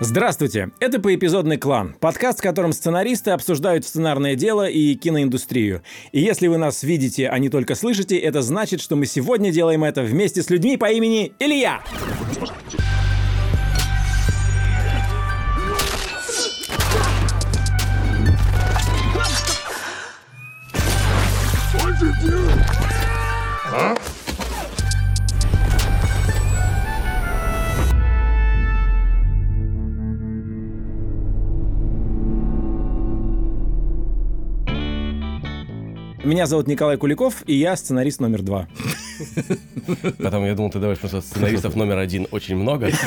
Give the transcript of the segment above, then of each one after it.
Здравствуйте! Это «Поэпизодный клан» — подкаст, в котором сценаристы обсуждают сценарное дело и киноиндустрию. И если вы нас видите, а не только слышите, это значит, что мы сегодня делаем это вместе с людьми по имени Илья. Меня зовут Николай Куликов, и я сценарист номер два. Потом я думал, ты давай просто сценаристов номер один очень много. Все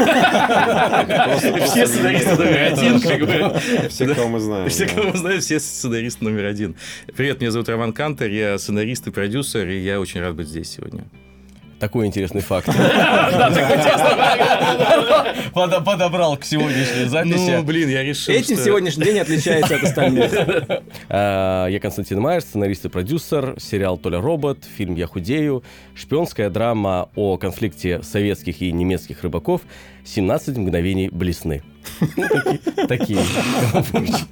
сценаристы номер один, как бы. Все, кого мы знаем. Все, кого мы знаем, все сценаристы номер один. Привет, меня зовут Роман Кантер, я сценарист и продюсер, и я очень рад быть здесь сегодня. Такой интересный факт. Подо- Подобрал к сегодняшней Ну, записи. блин, я решил, Этим сегодняшний день отличается от остальных. А, Я Константин Майер, сценарист и продюсер, сериал «Толя робот», фильм «Я худею», шпионская драма о конфликте советских и немецких рыбаков «17 мгновений блесны». Ну, такие-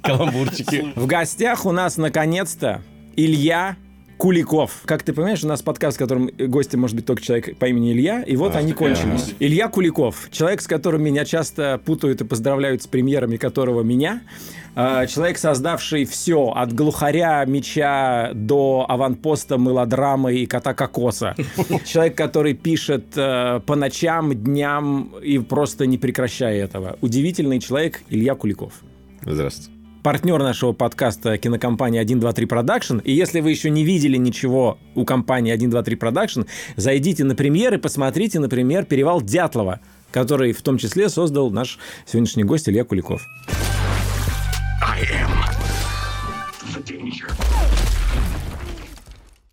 каламбурчики. В гостях у нас, наконец-то, Илья Куликов. Как ты понимаешь, у нас подкаст, в котором гостем может быть только человек по имени Илья, и вот они кончились. Илья Куликов, человек, с которым меня часто путают и поздравляют с премьерами которого меня. А, Человек, создавший все, от глухаря, меча до аванпоста, мелодрамы и кота кокоса. Человек, который пишет э, по ночам, дням и просто не прекращая этого. Удивительный человек Илья Куликов Здравствуйте. Партнер нашего подкаста кинокомпания 123 Production. И если вы еще не видели ничего у компании 123 Production, зайдите на премьер и посмотрите, например, «Перевал Дятлова», который в том числе создал наш сегодняшний гость Илья Куликов.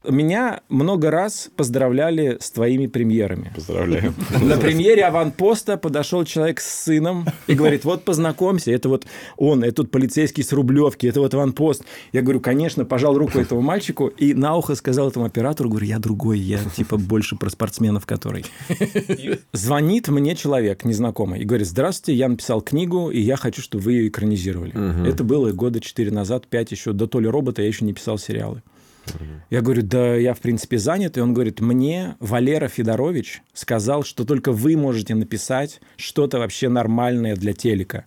Меня много раз поздравляли с твоими премьерами. Поздравляю. На премьере аванпоста подошел человек с сыном и говорит, вот познакомься, это вот он, это тут полицейский с Рублевки, это вот аванпост. Я говорю, конечно, пожал руку этому мальчику и на ухо сказал этому оператору, говорю, я другой, я типа больше про спортсменов, который. Звонит мне человек незнакомый и говорит, здравствуйте, я написал книгу, и я хочу, чтобы вы ее экранизировали. Это было года четыре назад, пять еще, до Толи Робота я еще не писал сериалы. Я говорю, да я, в принципе, занят. И он говорит, мне Валера Федорович сказал, что только вы можете написать что-то вообще нормальное для телека.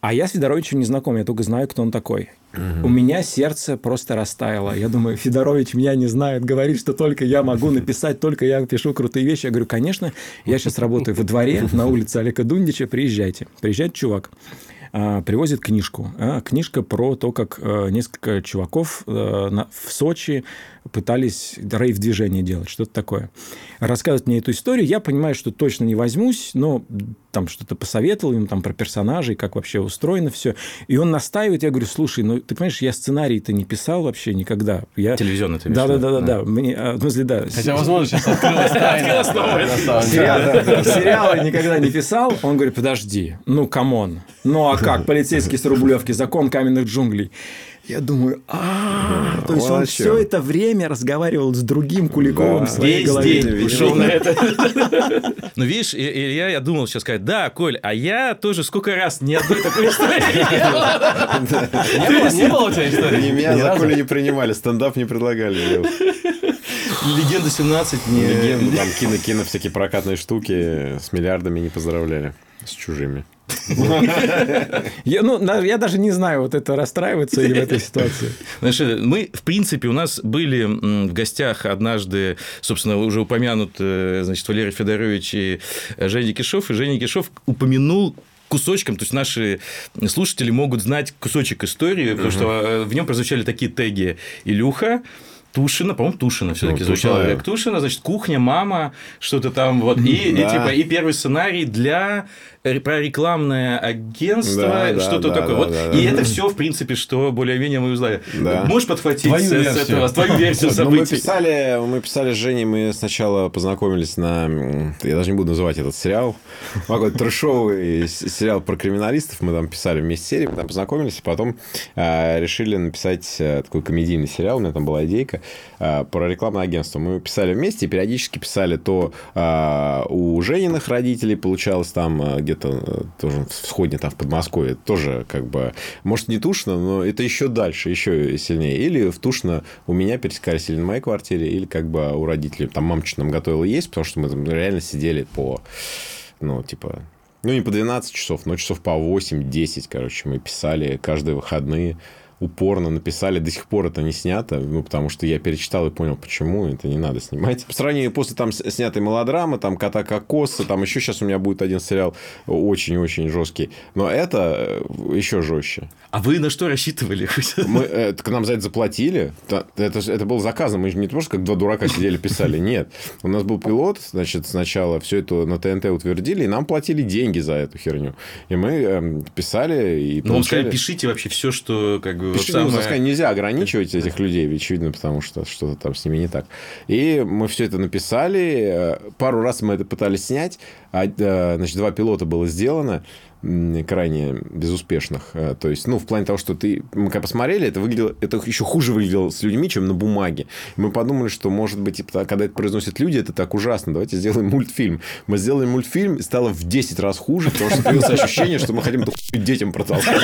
А я с Федоровичем не знаком, я только знаю, кто он такой. У меня сердце просто растаяло. Я думаю, Федорович меня не знает, говорит, что только я могу написать, только я пишу крутые вещи. Я говорю, конечно, я сейчас работаю во дворе на улице Олега Дундича, приезжайте. Приезжает чувак привозит книжку. А, Книжка про то, как э, несколько чуваков в Сочи пытались рейв-движение делать, что-то такое. Рассказывает мне эту историю, я понимаю, что точно не возьмусь, но там что-то посоветовал ему там про персонажей, как вообще устроено все. И он настаивает, я говорю, слушай, ну ты понимаешь, я сценарий-то не писал вообще никогда. Я... Телевизионный ты Да, да, да, да, да. Мне, а, в смысле, да. Хотя, возможно, сейчас открылась тайна. Сериалы никогда не писал. Он говорит, подожди, ну, come on. Ну, а как? Полицейский с Рублевки, закон каменных джунглей. Я думаю, а, то есть он все это время разговаривал с другим Куликовым в своей голове. день на это. Ну, видишь, и- и я, я думал сейчас сказать, да, Коль, а я тоже сколько раз ни одной такой истории не было- Не было у тебя истории? Меня за? Колю не принимали, стендап не предлагали. Легенда 17 не... Легенду, там кино, кино всякие прокатные штуки с миллиардами не поздравляли. С чужими. Я, ну, я даже не знаю, вот это расстраиваться или в этой ситуации. Знаешь, э, мы, в принципе, у нас были в гостях однажды, собственно, уже упомянут, э, значит, Валерий Федорович и Женя Кишов, и Женя Кишов упомянул кусочком, то есть наши слушатели могут знать кусочек истории, потому что э, в нем прозвучали такие теги «Илюха», Тушина, по-моему, Тушина все-таки Ну, звучало. Тушина, Тушина, значит, кухня, мама, что-то там вот. И, и, Да. типа, и первый сценарий для ре- про рекламное агентство, Да, что-то да, такое. да, вот. да, и да. это все, в принципе, что более-менее мы узнали. Да. Можешь подхватить Твою с, с версию. этого, твою версию Ну, мы событий? писали, мы писали с Женей, мы сначала познакомились на... Я даже не буду называть этот сериал. Какой-то трешовый с- сериал про криминалистов. Мы там писали вместе серии, мы там познакомились, и потом э, решили написать э, такой комедийный сериал. У меня там была идейка. Немножко э, про рекламное агентство. Мы писали вместе, периодически писали то э, у Жениных родителей, получалось там э, где-то тоже в Сходне, там в Подмосковье, тоже как бы, может, не тушно, но это еще дальше, еще сильнее. Или в тушно у меня пересекались или на моей квартире, или как бы у родителей. Там мамочка нам готовила есть, потому что мы реально сидели по, ну, типа, ну, не по 12 часов, но часов по 8-10, короче, мы писали каждые выходные упорно написали, до сих пор это не снято, ну, потому что я перечитал и понял, почему это не надо снимать. По сравнению после там снятой мелодрамы, там «Кота Кокоса», там еще сейчас у меня будет один сериал очень-очень жесткий, но это э, еще жестче. А вы на что рассчитывали? Мы, э, к нам за это заплатили. Это, это было заказано. Мы же не просто как два дурака сидели писали. Нет. У нас был пилот, значит, сначала все это на ТНТ утвердили, и нам платили деньги за эту херню. И мы э, писали и Ну, получали... сказали, пишите вообще все, что как бы... Вот самое... нельзя ограничивать этих людей, очевидно, потому что что-то там с ними не так. И мы все это написали. Э, пару раз мы это пытались снять. А, э, значит, два пилота было сделано крайне безуспешных. Э, то есть, ну, в плане того, что ты... Мы когда посмотрели, это выглядело... Это еще хуже выглядело с людьми, чем на бумаге. Мы подумали, что, может быть, типа, когда это произносят люди, это так ужасно. Давайте сделаем мультфильм. Мы сделали мультфильм, и стало в 10 раз хуже, потому что появилось ощущение, что мы хотим эту детям протолкнуть.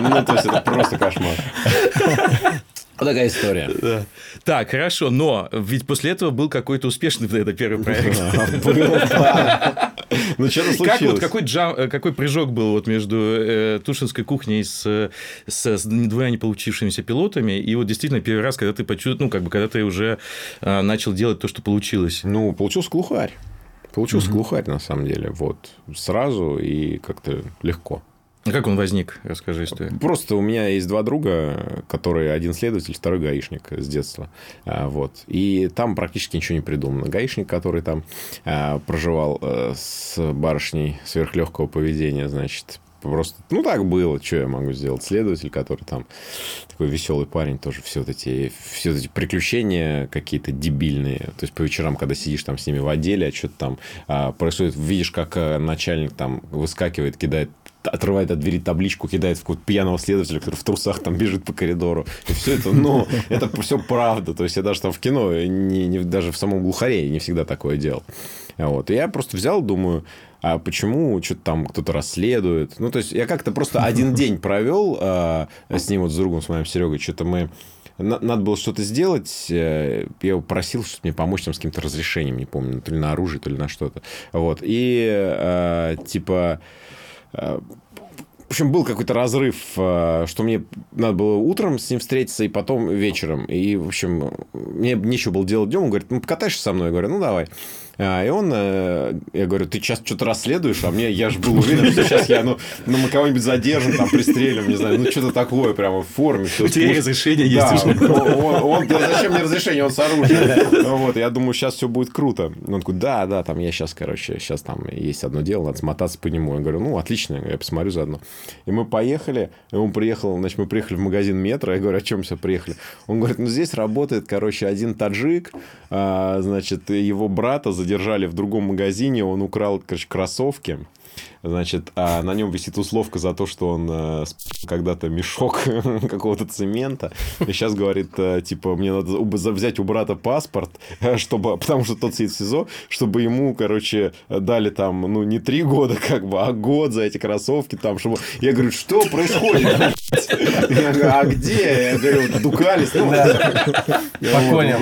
Ну, то есть, это просто кошмар. Вот такая история. Да. Так, хорошо, но ведь после этого был какой-то успешный это первый проект. Ну, что-то случилось. Как вот, какой, джам, э, какой прыжок был вот между э, Тушинской кухней с, с, с двумя не получившимися пилотами, и вот действительно первый раз, когда ты почувствовал, ну, как бы, когда ты уже э, начал делать то, что получилось? Ну, получился глухарь. Получился угу. глухарь, на самом деле. Вот. Сразу и как-то легко. А как он возник? Расскажи историю. Просто у меня есть два друга, которые один следователь, второй гаишник с детства. А, вот. И там практически ничего не придумано. Гаишник, который там а, проживал э, с барышней сверхлегкого поведения, значит, просто, ну, так было, что я могу сделать. Следователь, который там такой веселый парень, тоже все вот эти, все эти приключения какие-то дебильные. То есть, по вечерам, когда сидишь там с ними в отделе, а что-то там а, происходит, видишь, как э, начальник там выскакивает, кидает отрывает от двери табличку, кидает в какого-то пьяного следователя, который в трусах там бежит по коридору. И все это, ну, это все правда. То есть, я даже там в кино, не, не, даже в самом глухаре не всегда такое делал. Вот. И я просто взял, думаю, а почему что-то там кто-то расследует. Ну, то есть, я как-то просто один день провел э, с ним, вот с другом, с моим Серегой, что-то мы надо было что-то сделать. Э, я его просил, чтобы мне помочь там с каким-то разрешением, не помню, то ли на оружие, то ли на что-то. Вот. И э, типа в общем, был какой-то разрыв, э, что мне надо было утром с ним встретиться, и потом вечером. И, в общем, мне нечего было делать днем. Он говорит, ну, покатаешься со мной? Я говорю, ну, давай. А, и он, э, я говорю, ты сейчас что-то расследуешь, а мне, я же был уверен, что сейчас я, ну, ну мы кого-нибудь задержим, там, пристрелим, не знаю, ну, что-то такое прямо в форме. У тебя разрешение есть уже. Он, зачем мне разрешение, он с оружием. Вот, я думаю, сейчас все будет круто. Он такой, да, да, там я сейчас, короче, сейчас там есть одно дело, надо смотаться по нему. Я говорю, ну, отлично, я посмотрю заодно. И мы поехали, и он приехал, значит, мы приехали в магазин метро, я говорю, о чем все приехали? Он говорит, ну, здесь работает, короче, один таджик, а, значит, его брата задержали в другом магазине, он украл, короче, кроссовки. Значит, а на нем висит условка за то, что он э, когда-то мешок какого-то цемента. И сейчас говорит, э, типа, мне надо взять у брата паспорт, чтобы, потому что тот сидит в СИЗО, чтобы ему, короче, дали там, ну, не три года, как бы, а год за эти кроссовки там, чтобы... Я говорю, что происходит? Я говорю, а где? Я говорю, дукались. Ну, Понял.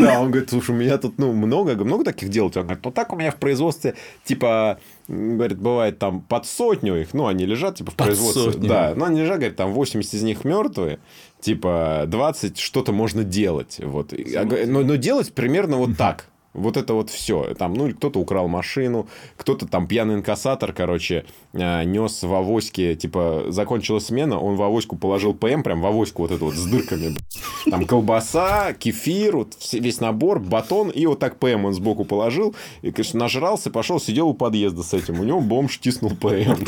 Да, он говорит, слушай, у меня тут, ну, много, много таких дел. Он говорит, ну, так у меня в производстве, типа, говорит, бывает там под сотню их, ну, они лежат, типа, в под производстве. Сотню. Да, но они лежат, говорит, там 80 из них мертвые, типа, 20 что-то можно делать. Вот. Но, но делать примерно вот так. Вот это вот все. Там, ну, кто-то украл машину, кто-то там пьяный инкассатор, короче, а, нес в авоське, типа, закончилась смена, он в авоську положил ПМ, прям в авоську вот эту вот с дырками. Там колбаса, кефир, вот весь набор, батон, и вот так ПМ он сбоку положил, и, конечно, нажрался, пошел, сидел у подъезда с этим. У него бомж тиснул ПМ.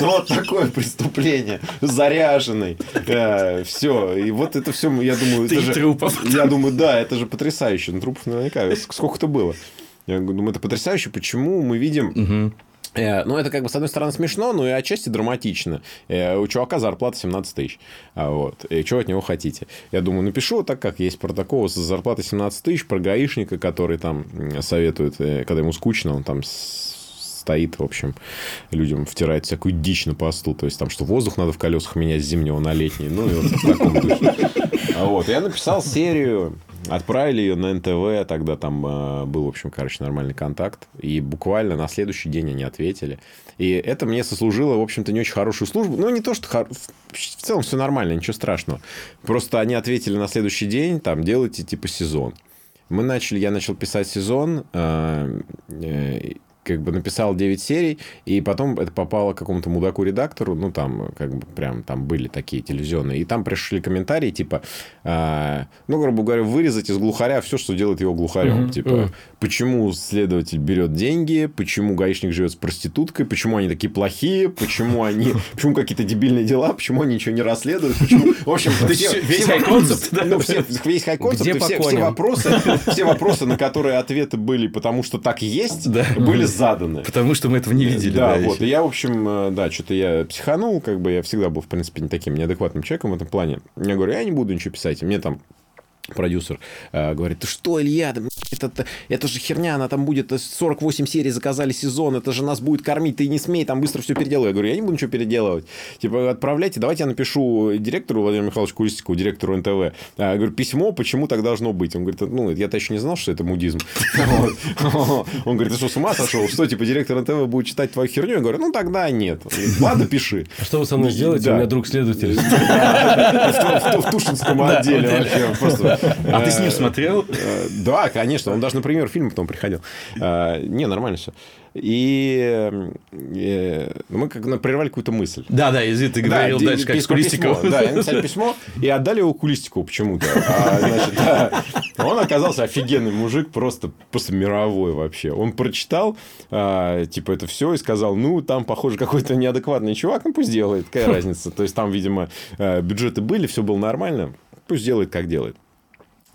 Ну, вот такое преступление. Заряженный. Э, все. И вот это все, я думаю... Ты трупов. Я думаю, да, это же потрясающе. Ну, трупов наверняка. Сколько сколько-то было. Я думаю, это потрясающе. Почему мы видим... Э, Ну, это как бы, с одной стороны, смешно, но и отчасти драматично. Э, У чувака зарплата 17 тысяч. А Вот. И что от него хотите? Я думаю, напишу так, как есть про такого с зарплатой 17 тысяч, про гаишника, который там советует, э, когда ему скучно, он там стоит, в общем, людям втирает всякую дичь на посту. То есть, там, что воздух надо в колесах менять с зимнего на летний. Ну, и вот в таком духе. А Вот. Я написал серию, отправили ее на НТВ, тогда там э, был, в общем, короче, нормальный контакт. И буквально на следующий день они ответили. И это мне сослужило, в общем-то, не очень хорошую службу. Ну, не то, что... хор- В целом все нормально, ничего страшного. Просто они ответили на следующий день, там, делайте, типа, сезон. Мы начали, я начал писать сезон, э, э, как бы написал 9 серий, и потом это попало к какому-то мудаку-редактору, ну, там, как бы, прям, там были такие телевизионные, и там пришли комментарии, типа, э, ну, грубо говоря, вырезать из глухаря все, что делает его глухарем. Типа, почему следователь берет деньги, почему гаишник живет с проституткой, почему они такие плохие, почему они, почему какие-то дебильные дела, почему они ничего не расследуют, почему... В общем, весь хай-концепт, вопросы- ну, все- весь хай-концепт, все, вопросы, все вопросы, на которые ответы были, потому что так есть, были заданы. Потому что мы этого не видели. Да, да, вот. еще. И я, в общем, э, да, что-то я психанул, как бы я всегда был, в принципе, не таким неадекватным человеком в этом плане. Я говорю, я не буду ничего писать. Мне там продюсер э, говорит, ты что, Илья, это, это, это же херня, она там будет, э, 48 серий заказали сезон, это же нас будет кормить, ты не смей там быстро все переделывай. Я говорю, я не буду ничего переделывать. Типа, отправляйте, давайте я напишу директору Владимиру Михайловичу Кулистикову, директору НТВ. А, Я говорю, письмо, почему так должно быть? Он говорит, ну, я-то еще не знал, что это мудизм. Он говорит, ты что, с ума сошел? Что, типа, директор НТВ будет читать твою херню? Я говорю, ну, тогда нет. Ладно, пиши. А что вы со мной сделаете? У меня друг следователь. В Тушинском отделе вообще. Просто, А ты с ним смотрел? э, Да, конечно. Он даже на премьер фильма потом приходил. Э, Не, нормально все. И э, мы как на- прервали какую-то мысль. Да, да, извини, ты говорил дальше, как с Кулистиковым. письмо. Да, я написал письмо и отдали его Кулистикову почему-то. А, значит, да, он оказался офигенный мужик, просто, просто мировой вообще. Он прочитал, а, типа, это все и сказал, ну, там, похоже, какой-то неадекватный чувак, ну, пусть делает, какая разница. То есть, там, видимо, бюджеты были, все было нормально, пусть делает, как делает.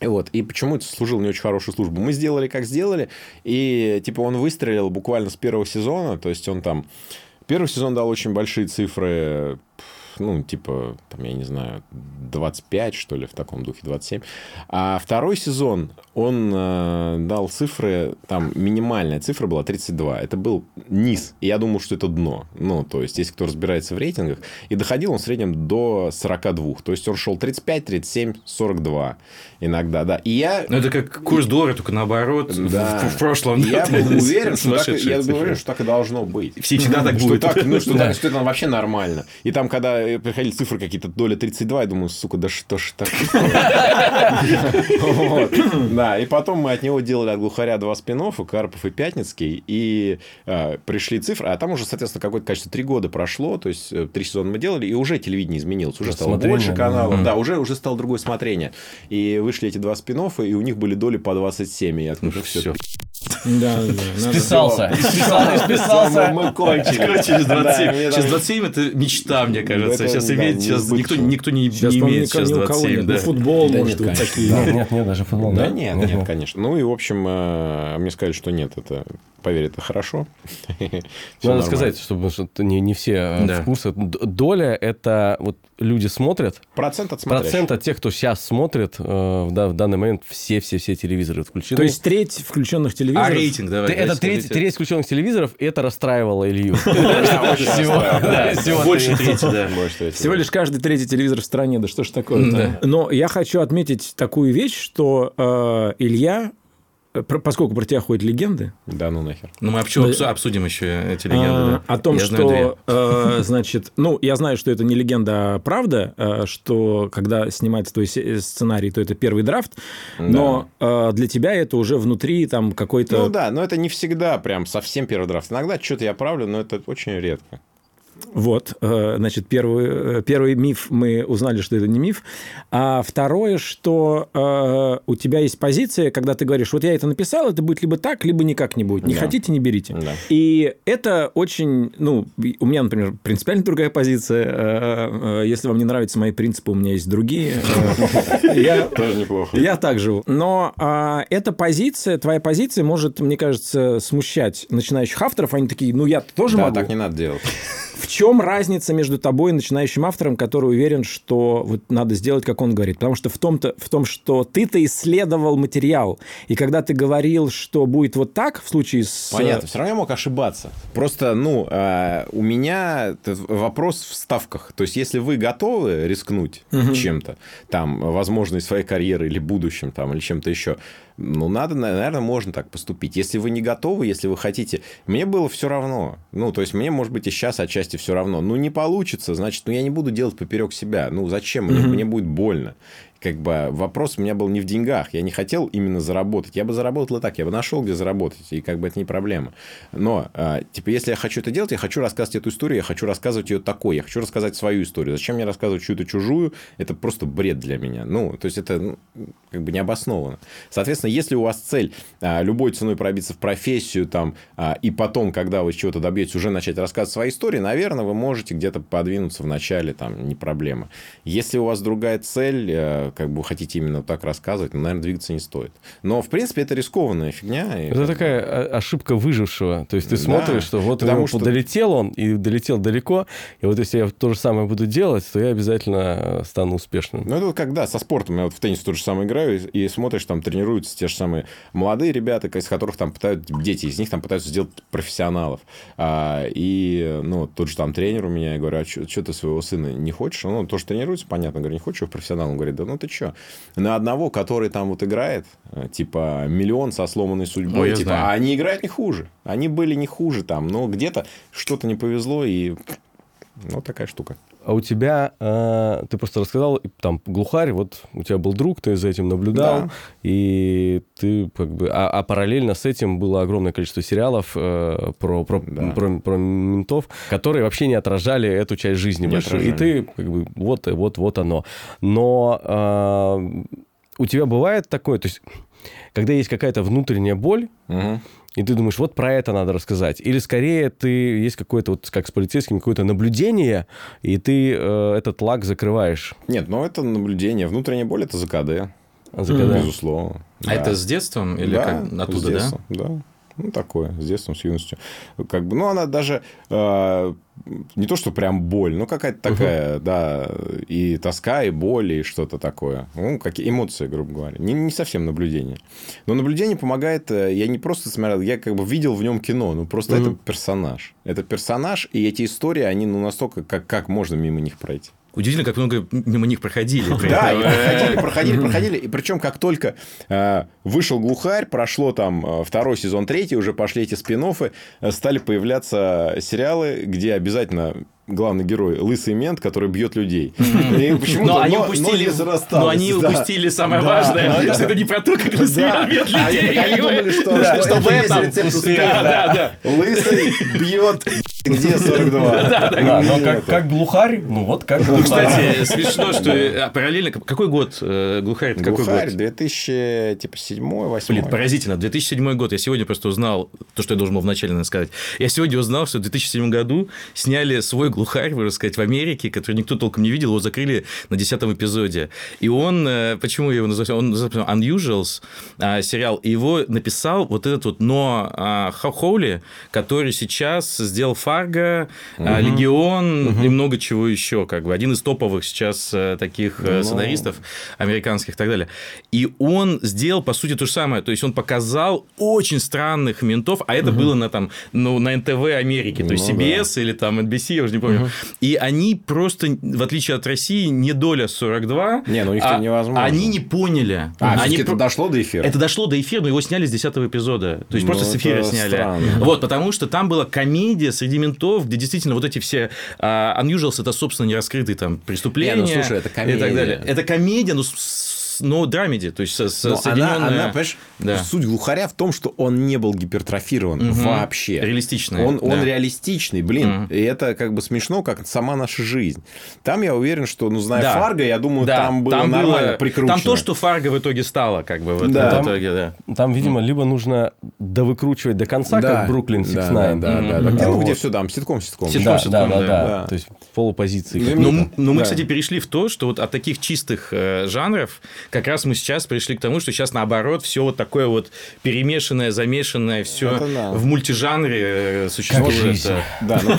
Вот. И почему это служил не очень хорошую службу? Мы сделали, как сделали, и типа он выстрелил буквально с первого сезона, то есть он там... Первый сезон дал очень большие цифры, ну, типа, там, я не знаю, 25, что ли, в таком духе, 27. А второй сезон, он э, дал цифры, там, минимальная цифра была 32. Это был низ. И я думал, что это дно. Ну, то есть, если кто разбирается в рейтингах. И доходил он в среднем до 42. То есть, он шел 35, 37, 42 иногда, да. И я... Ну, это как курс доллара, только наоборот, в- Да. в, в прошлом. Я был уверен, что так, я уверен, что так и должно быть. Все всегда так что будет. так, ну, что, Да. что это вообще нормально. И там, когда приходили цифры какие-то, доля 32, я думаю, сука, да что ж так. Да, и потом мы от него делали от глухаря два спин Карпов и Пятницкий, и э, пришли цифры, а там уже, соответственно, какое-то количество, три года прошло, то есть э, три сезона мы делали, и уже телевидение изменилось, уже стало больше каналов, да, уже, уже стало другое смотрение. И вышли эти два спин и у них были доли по 27, и я такой, ну, все. Да, да. Списался. Списался. Списался. мы кончили. Через 27. Да, мне Сейчас там- 27 это мечта, мне кажется. Это, Сейчас да, имеет, сейчас никто, никто не, Сейчас, не имеет сейчас ни у кого 27. нет. да. Ну, футбол, Да может, нет, вот такие. Нет, нет, нет, даже футбол. Да нет, нет, конечно. Ну и, в общем, э, мне сказали, что нет, это, поверь, это хорошо. Надо сказать, чтобы что не, не все э, Да. в курсе. Доля – это вот люди смотрят. Процент от смотрящих. Процент от тех, кто сейчас смотрит, э, в, да- в данный момент все-все-все телевизоры включены. То есть треть включенных А телевизоров. рейтинг, давай. Это треть, треть включенных телевизоров, и это расстраивало Илью. Больше трети, да. Больше трети, Всего лишь каждый третий телевизор в стране, да что ж такое-то. Но я хочу отметить такую вещь, что э, Илья, поскольку про тебя ходят легенды, Да, ну нахер. Ну, мы обсу- обсу- обсудим еще эти легенды. а, да. о том, Я что, э, значит, ну, я знаю, что это не легенда, а правда, э, что когда снимается твой сценарий, то это первый драфт, но э, для тебя это уже внутри там какой-то... Ну да, но это не всегда прям совсем первый драфт. Иногда что-то я правлю, но это очень редко. Вот, э, значит, первый, э, первый миф мы узнали, что это не миф. А второе, что э, у тебя есть позиция, когда ты говоришь, вот я это написал, это будет либо так, либо никак не будет. Не Да. хотите, не берите. Да. И это очень, ну, у меня, например, принципиально другая позиция. Э, Если вам не нравятся мои принципы, у меня есть другие. Я Тоже неплохо. я так живу. Но эта позиция, твоя позиция может, мне кажется, смущать начинающих авторов. Они такие, ну я тоже Да, могу. так не надо делать. В чем разница между тобой и начинающим автором, который уверен, что вот надо сделать, как он говорит? Потому что в том-то, в том, что ты-то исследовал материал, и когда ты говорил, что будет вот так в случае с... Понятно, все равно я мог ошибаться. Просто, ну, э, у меня вопрос в ставках. То есть, если вы готовы рискнуть чем-то, там, возможно, своей карьеры или будущим, там, или чем-то еще, ну, надо, наверное, можно так поступить. Если вы не готовы, если вы хотите... Мне было все равно. Ну, то есть, мне, может быть, и сейчас отчасти все равно. Ну, не получится, значит, ну, я не буду делать поперек себя. Ну, зачем? Мне, мне будет больно. Как бы вопрос у меня был не в деньгах. Я не хотел именно заработать. Я бы заработал и так. Я бы нашел, где заработать. И как бы это не проблема. Но, а, типа, если я хочу это делать, я хочу рассказывать эту историю, я хочу рассказывать ее такой. Я хочу рассказать свою историю. Зачем мне рассказывать чью-то чужую? Это просто бред для меня. Ну, то есть, это ну, как бы необоснованно. Соответственно, если у вас цель а, любой ценой пробиться в профессию, там, а, и потом, когда вы чего-то добьетесь, уже начать рассказывать свои истории, наверное, вы можете где-то подвинуться в начале, там, не проблема. Если у вас другая цель, э, как бы хотите именно так рассказывать, ну, наверное, двигаться не стоит. Но, в принципе, это рискованная фигня. и Это такая о- ошибка выжившего. То есть ты Да, смотришь, что вот потому что- долетел он и долетел далеко, и вот если я то же самое буду делать, то я обязательно стану успешным. Ну, это вот как, да, со спортом. Я вот в теннис то же самое играю, и, и смотришь, там тренируются те же самые молодые ребята, из которых там пытаются, дети из них там пытаются сделать профессионалов. А, и, ну, тот же там тренер у меня, я говорю, а что ты своего сына не хочешь? Он тоже тренируется, понятно. говорю, не хочешь его в профессионал? Он говорит, да ну ты что? На одного, который там вот играет, э, типа, миллион со сломанной судьбой, Ой, я типа, знаю. а они играют не хуже. Они были не хуже там, но где-то что-то не повезло, и ну, такая штука. А у тебя, э, ты просто рассказал, там, глухарь, вот у тебя был друг, ты за этим наблюдал, Да. и ты как бы... А, а параллельно с этим было огромное количество сериалов э, про, про, Да. про, про ментов, которые вообще не отражали эту часть жизни Не большую. И ты как бы вот, вот, вот оно. Но э, у тебя бывает такое, то есть когда есть какая-то внутренняя боль, Мгм. И ты думаешь, вот про это надо рассказать. Или скорее ты есть какое-то, вот как с полицейским, какое-то наблюдение, и ты э, этот лак закрываешь. Нет, ну это наблюдение. Внутренняя боль – это ЗКД. А за когда? Безусловно. А Да. это с детством или Да, как? с Оттуда, да? детства, да? Ну, такое, с детством, с юностью. Как бы, ну, она даже э, не то, что прям боль, но какая-то такая, да, и тоска, и боль, и что-то такое. Ну, какие эмоции, грубо говоря. Не, не совсем наблюдение. Но наблюдение помогает, э, я не просто смотрел, я как бы видел в нем кино, ну, просто это персонаж. Это персонаж, и эти истории, они, ну, настолько, как, как можно мимо них пройти. Удивительно, как много мимо них проходили. Да, и проходили, проходили, проходили. И причем, как только э, вышел глухарь, прошло там э, второй сезон, третий, уже пошли эти спин стали появляться сериалы, где обязательно главный герой лысый мент, который бьет людей. И почему-то- Но они но упустили, но они да. упустили самое Да. важное, что это не про то, как Да. рассмеять Они, людей. они думали, что, Да, что что в это этом. рецепт успеха. Да, да, да. Лысый бьет где 42. Да, но как, глухарь, ну вот как Ну, глухарь. кстати, смешно, что а, параллельно... Какой год э, глухарь? Глухарь, год? 2007 8 Блин, поразительно. 2007 год. Я сегодня просто узнал то, что я должен был вначале наверное, сказать. Я сегодня узнал, что в 2007 году сняли свой глухарь, можно сказать, в Америке, который никто толком не видел. Его закрыли на десятом эпизоде. И он, э, почему я его называю? Он называется Unusuals а, сериал. И его написал вот этот вот Но а, Хоули, который сейчас сделал Фарго, а, Легион и много чего еще. Как бы один из топовых сейчас э, таких э, Ну. сценаристов американских и так далее. И он сделал, по сути, то же самое. То есть, он показал очень странных ментов, а это было на, там, ну, на НТВ Америки, то есть, Ну CBS или там NBC, я уже не помню. И они просто, в отличие от России, не доля 42. Не, ну их-то а невозможно. Они не поняли. А, они это про- дошло до эфира? это дошло до эфира, но его сняли с 10 эпизода. То есть Ну, просто с эфира это сняли. странно. Вот, потому что там была комедия среди ментов, где действительно вот эти все а, unusuals это, собственно, нераскрытые там преступления. Не, ну, слушай, это И комедия. так далее. Это комедия, но с- но драмеди, то есть со- со- Но соединенная... она, она, понимаешь, Да. суть глухаря в том, что он не был гипертрофирован Мгм. вообще. Реалистичная, Он, он да. реалистичный, блин. Мгм. И это как бы смешно, как сама наша жизнь. Там я уверен, что, ну, зная Да. Фарго, я думаю, Да, там было нормально прикручено. Там то, что Фарго в итоге стало, как бы, в Да. этом Там- итоге, да. Там, видимо, либо нужно довыкручивать до конца, Да, как Бруклин да, 69. Да, да, да, ну, Вот. где все, там, ситком, ситком. Ситком, Да, ситком, да, да, да. да. Да. То есть полупозиции. Ну, какие-то. Ну, ну, мы, Да. кстати, перешли в то, что вот от таких чистых э, жанров как раз мы сейчас пришли к тому, что сейчас наоборот все вот такое вот перемешанное, замешанное, все да. в мультижанре э, существует. э. Да, ну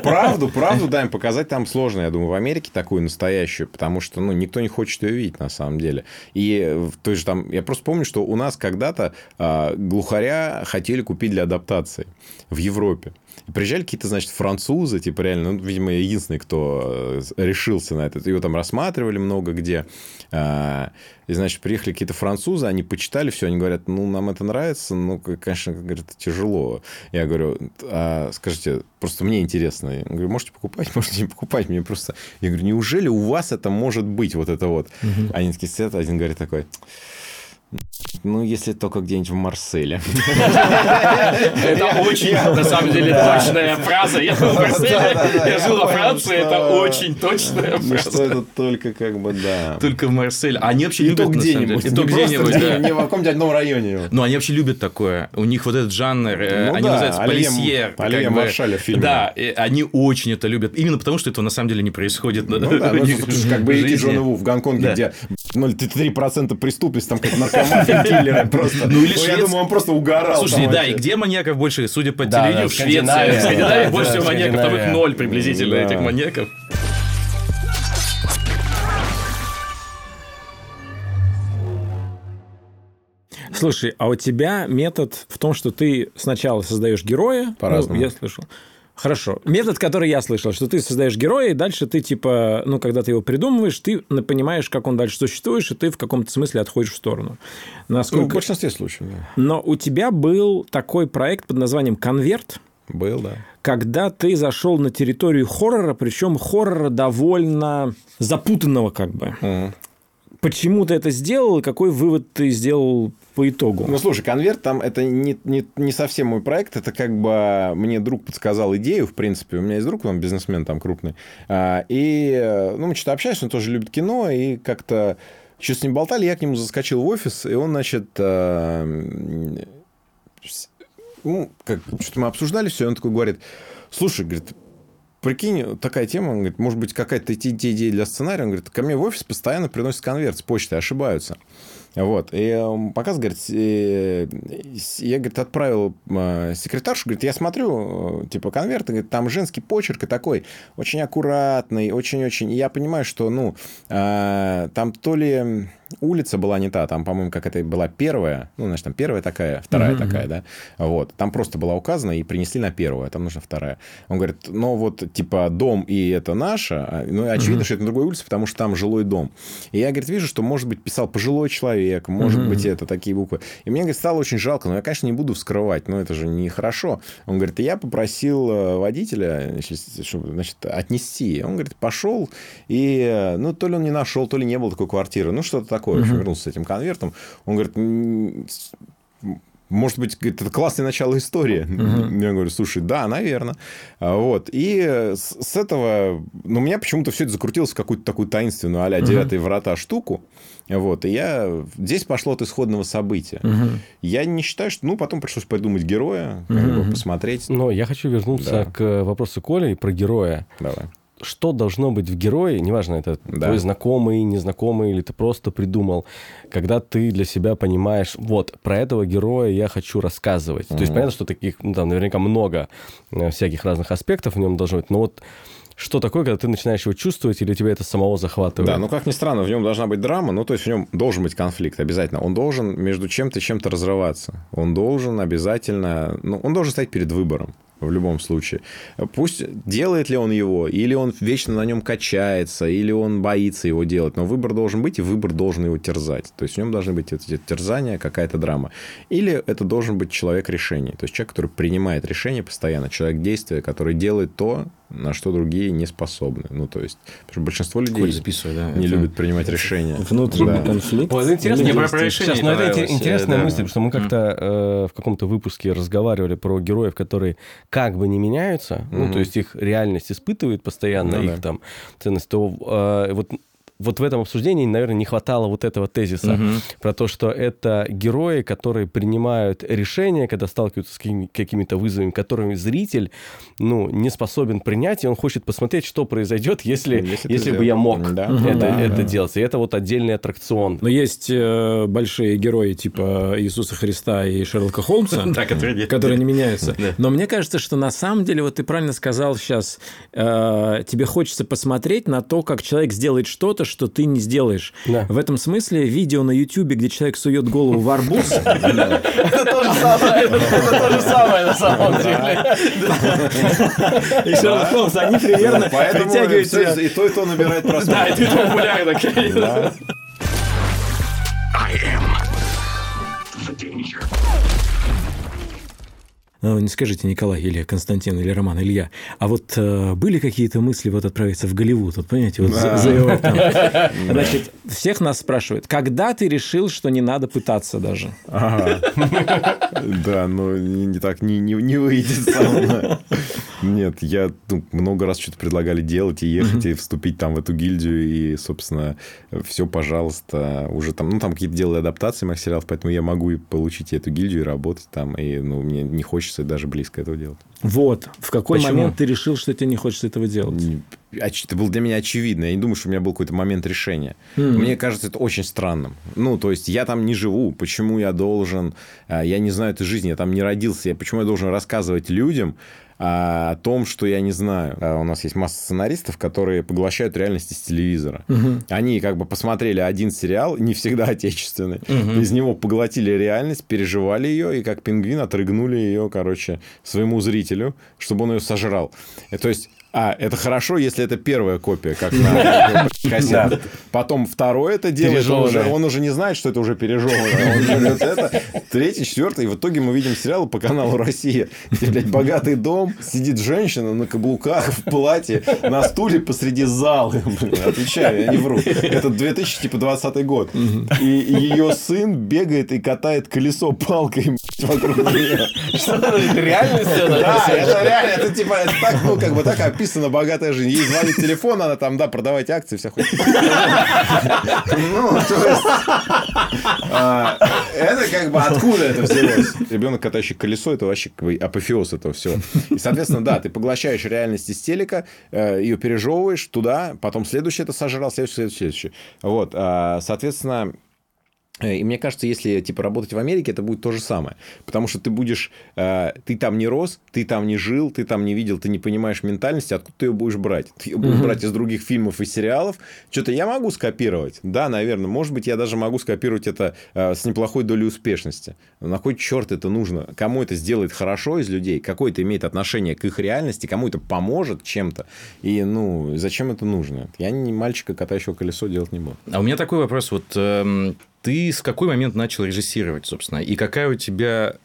правду, правду, да, им показать там сложно, я думаю, в Америке такую настоящую, потому что, ну, никто не хочет ее видеть на самом деле. И в той же там, я просто помню, что у нас когда-то а, глухаря хотели купить для адаптации в Европе. И приезжали какие-то, значит, французы, типа реально, ну, видимо, единственный, кто э, решился на это. Его там рассматривали много где. А, И, значит, приехали какие-то французы, они почитали все, они говорят, ну, нам это нравится, ну, конечно, говорят, тяжело. Я говорю, а, скажите, просто мне интересно. Я говорю, можете покупать, можете не покупать. Мне просто... Я говорю, неужели у вас это может быть, вот это вот? Они такие сидят, один говорит такой... Ну, если только где-нибудь в Марселе. Это очень, на самом деле, точная фраза. Я был в Марселе, я жил во Франции, это что- очень точная Ну, что фраза. это только как бы, да. Только в Марселе. А Они вообще любят, то на самом деле. где-нибудь. И Не то где-нибудь. Не в каком-нибудь одном районе. Ну, они вообще любят такое. У них вот этот жанр, э, Ну они называются полисьер. Оливье как бы. Маршаля в фильме. Да, они очень это любят. Именно потому, что этого на самом деле не происходит. Ну да, ну, как бы Джона Ву в Гонконге, где 0,3% преступности, там какая-то наркомафия, киллеры просто. Ну, или я Швеция. думаю, он просто угорал. Слушай, да, и где маньяков больше, судя по телевидению, в Швеции. В Скандинавии больше всего маньяков, там их ноль приблизительно, этих маньяков. Слушай, а у тебя метод в том, что ты сначала создаешь героя. По-разному. Ну, я слышал. Хорошо. Метод, который я слышал, что ты создаешь героя, и дальше ты, типа, ну, когда ты его придумываешь, ты понимаешь, как он дальше существует, и ты в каком-то смысле отходишь в сторону. Ну, в Насколько... большинстве случаев, да. Но у тебя был такой проект под названием «Конверт», Был, да. когда ты зашел на территорию хоррора, причем хоррора довольно запутанного как бы. Мгм. Почему ты это сделал какой вывод ты сделал по итогу? Ну, слушай, конверт там это не, не, не совсем мой проект. Это как бы мне друг подсказал идею, в принципе. У меня есть друг, он бизнесмен там крупный. А, И, э, ну, мы что-то общались, он тоже любит кино, и как-то что с ним болтали, я к нему заскочил в офис, и он, значит, э, ну, как, что-то мы обсуждали все, и он такой говорит, слушай, говорит, прикинь, такая тема, он говорит, может быть, какая-то идея для сценария, он говорит, ко мне в офис постоянно приносят конверт с почты, ошибаются. Вот. И показывает, говорит, э, я, говорит, отправил э, секретаршу, говорит, я смотрю, э, типа, конверт, говорит, там женский почерк и такой, очень аккуратный, очень-очень. И я понимаю, что, ну, там то ли улица была не та, там, по-моему, как это была первая, ну, значит, там первая такая, вторая Мгм, такая, да, вот. Там просто была указана и принесли на первую, а там нужна вторая. Он говорит, ну, вот, типа, дом и это наше, а, ну, очевидно, Мгм. что это на другой улице, потому что там жилой дом. И я, говорит, вижу, что, может быть, писал пожилой человек, может Мгм. быть, это такие буквы. И мне, говорит, стало очень жалко, но я, конечно, не буду вскрывать, но это же нехорошо. Он говорит, я попросил э, водителя, чтобы, значит, отнести. Он, говорит, пошел, и, э, ну, то ли он не нашел, то ли не было такой квартиры, ну, что-то такое. В общем, Мгм. вернулся с этим конвертом. Он говорит, «М, с- может быть, это классное начало истории. Мгм. Я говорю, слушай, да, наверное. А, Вот. И с, этого... Ну, у меня почему-то все это закрутилось в какую-то такую таинственную а-ля. «Девятые врата» штуку. Вот. И я... Здесь пошло от исходного события. Мгм. Я не считаю, что... Ну, потом пришлось придумать героя, как Мгм. бы посмотреть. Но я хочу вернуться Да. к вопросу Коли про героя. Давай. Что должно быть в герое, неважно, это Да. твой знакомый, незнакомый, или ты просто придумал, когда ты для себя понимаешь, вот, про этого героя я хочу рассказывать. То есть понятно, что таких, ну, там, наверняка много э, всяких разных аспектов в нем должно быть, но вот что такое, когда ты начинаешь его чувствовать, или тебя это самого захватывает? Да, ну как ни странно, в нем должна быть драма, ну то есть в нем должен быть конфликт обязательно. Он должен между чем-то и чем-то разрываться. Он должен обязательно, ну он должен стоять перед выбором в любом случае. Пусть делает ли он его, или он вечно на нем качается, или он боится его делать, но выбор должен быть, и выбор должен его терзать. То есть в нем должны быть эти терзания, какая-то драма. Или это должен быть человек решений, то есть человек, который принимает решения постоянно, человек действия, который делает то, на что другие не способны. Ну, то есть, потому что большинство людей да, не это- любят принимать решения. Внутренний Да. конфликт. Это интересно. Мне про- про решение Сейчас, ну, это интересная да. мысль, потому что мы как-то э, в каком-то выпуске разговаривали про героев, которые как бы не меняются, ну, Мгм. то есть их реальность испытывает постоянно, Ну их да. там ценность, то э, вот вот в этом обсуждении, наверное, не хватало вот этого тезиса Мгм. про то, что это герои, которые принимают решения, когда сталкиваются с какими- какими-то вызовами, которыми зритель, ну, не способен принять, и он хочет посмотреть, что произойдет, если, Если если, бы я мог. Да. это. Да, это да. делать. И это вот отдельный аттракцион. Но есть э, большие герои типа Иисуса Христа и Шерлока Холмса, которые не- меняются. Но мне кажется, что на самом деле, вот ты правильно сказал сейчас, э, тебе хочется посмотреть на то, как человек сделает что-то, что ты не сделаешь. Да. В этом смысле видео на Ютубе, где человек сует голову в арбуз, Это то же самое, это то же самое на самом деле. и Шерлок Холмс, они примерно Поэтому притягивают и то, и то набирает просмотры. это популярно, конечно. Да. Ну, не скажите, Николай или Константин или Роман Илья, а вот э, были какие-то мысли вот отправиться в Голливуд, вот понимаете, вот за- завоевать там. Значит, всех нас спрашивают, когда ты решил, что не надо пытаться даже? Ага. Да, но не, не так не, выйдет. Нет, я ну, много раз что-то предлагали делать и ехать, и вступить там в эту гильдию, и, собственно, все, пожалуйста, уже там, ну, там какие-то делали адаптации моих сериалов, поэтому я могу и получить эту гильдию, и работать там, и, ну, мне не хочется даже близко этого делать. Вот, в какой Почему? момент ты решил, что тебе не хочется этого делать? Это было для меня очевидно. Я не думаю, что у меня был какой-то момент решения. Мгм. Мне кажется, это очень странным. Ну, то есть, я там не живу. Почему я должен... а, Я не знаю этой жизни, я там не родился. Я- Почему я должен рассказывать людям а, о том, что я не знаю? А, У нас есть масса сценаристов, которые поглощают реальность из телевизора. Они как бы посмотрели один сериал, не всегда отечественный, из него поглотили реальность, переживали ее, и как пингвин отрыгнули ее, короче, своему зрителю, чтобы он ее сожрал. И То есть а, это хорошо, если это первая копия, как на кассете. Потом второй это делает, он уже, Пережеванное. он уже не знает, что это уже пережевано. Он живет это. Третий, четвертый. И в итоге мы видим сериал по каналу «Россия», где, блядь, богатый дом, сидит женщина на каблуках, в платье, на стуле посреди зала. Отвечаю, я не вру. Это 2020 год. И ее сын бегает и катает колесо палкой вокруг нее. Что это реальность? Да, это реально, это типа, так, ну, как бы так описана богатая жизнь. Ей звонит телефон, она там, да, продавайте акции, вся хуйня. Ну, то есть... а, Это как бы откуда это взялось? Ребенок, катающий колесо, это вообще апофеоз этого всего. И, соответственно, да, ты поглощаешь реальность из телека, э, ее пережевываешь туда, потом следующее это сожрал, следующее, следующее, следующее. Вот, а, соответственно, И мне кажется, если типа работать в Америке, это будет то же самое. Потому что ты будешь... э, ты там не рос, ты там не жил, ты там не видел, ты не понимаешь ментальности, откуда ты ее будешь брать? Ты ее будешь брать из других фильмов и сериалов. Что-то я могу скопировать. Да, наверное. Может быть, я даже могу скопировать это э, с неплохой долей успешности. Но на кой черт это нужно? Кому это сделает хорошо из людей? Какое это имеет отношение к их реальности? Кому это поможет чем-то? И, ну, зачем это нужно? Я не мальчика, катающего колесо, делать не буду. А у меня такой вопрос. Вот эм, ты с какой момент начал режиссировать, собственно? И какая у тебя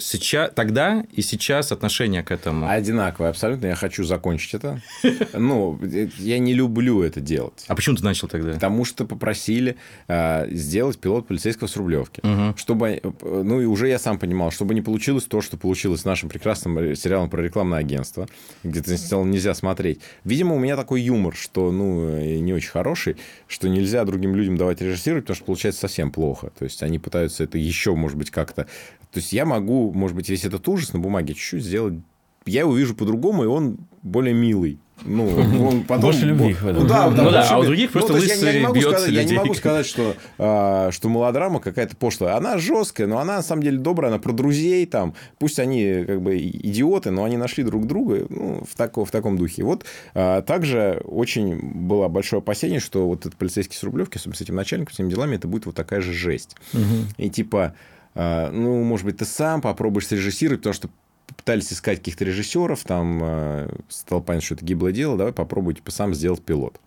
сейчас, тогда и сейчас отношение к этому? Одинаково, абсолютно. Я хочу закончить это. Ну, э, я не люблю это делать. А почему ты начал тогда? Потому что попросили э, сделать пилот полицейского с Рублевки. Мгм. Чтобы, э, ну и уже я сам понимал, чтобы не получилось то, что получилось с нашим прекрасным э, сериалом про рекламное агентство, где ты сериал нельзя смотреть. Видимо, у меня такой юмор, что, ну, не очень хороший, что нельзя другим людям давать режиссировать, потому что получается совсем плохо. То есть они пытаются это еще, может быть, как-то... То есть я могу, может быть, весь этот ужас на бумаге чуть-чуть сделать... Я его вижу по-другому, и он более милый. Ну, он потом... Больше любви в этом. Ну да, Ну да, а у других просто то есть я- я, не лысый могу сказать, я не людей. могу сказать, что, а, что мелодрама какая-то пошлая. Она жесткая, но она на самом деле добрая, она про друзей там. Пусть они как бы идиоты, но они нашли друг друга ну, в, тако- в таком духе. Вот а, также очень было большое опасение, что вот этот полицейский с Рублевки, особенно с этим начальником, с этими делами, это будет вот такая же жесть. И типа, ну, может быть, ты сам попробуешь срежиссировать, потому что пытались искать каких-то режиссеров, там э, стало понятно, что это гиблое дело, давай попробуй типа, сам сделать пилот.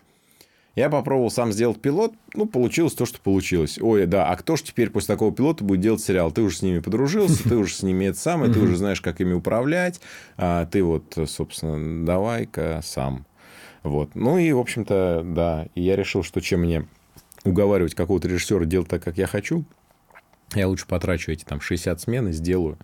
Я попробовал сам сделать пилот, ну, получилось то, что получилось. Ой, да, а кто же теперь после такого пилота будет делать сериал? Ты уже с ними подружился, ты уже с ними это самое, ты уже знаешь, как ими управлять, а ты вот, собственно, давай-ка сам. Вот. Ну и, в общем-то, да, и я решил, что чем мне уговаривать какого-то режиссера делать так, как я хочу, я лучше потрачу эти там 60 смен и сделаю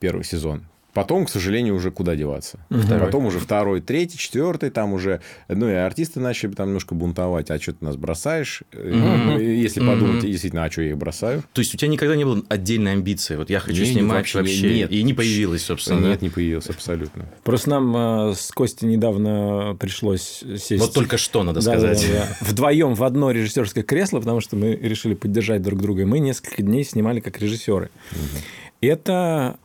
первый сезон. Потом, к сожалению, уже куда деваться. Второй. Потом уже второй, третий, четвертый, там уже, ну и артисты начали там немножко бунтовать, а что ты нас бросаешь? Mm-hmm. Если mm-hmm. подумать, действительно, а что я их бросаю? То есть у тебя никогда не было отдельной амбиции? Вот я хочу нет, снимать вообще, вообще. Нет. И не появилась, собственно. Нет, да? не появилась абсолютно. Просто нам э, с Костей недавно пришлось сесть. Вот только что, надо да, сказать. Да, да. Вдвоем в одно режиссерское кресло, потому что мы решили поддержать друг друга. И мы несколько дней снимали как режиссеры. Угу. Это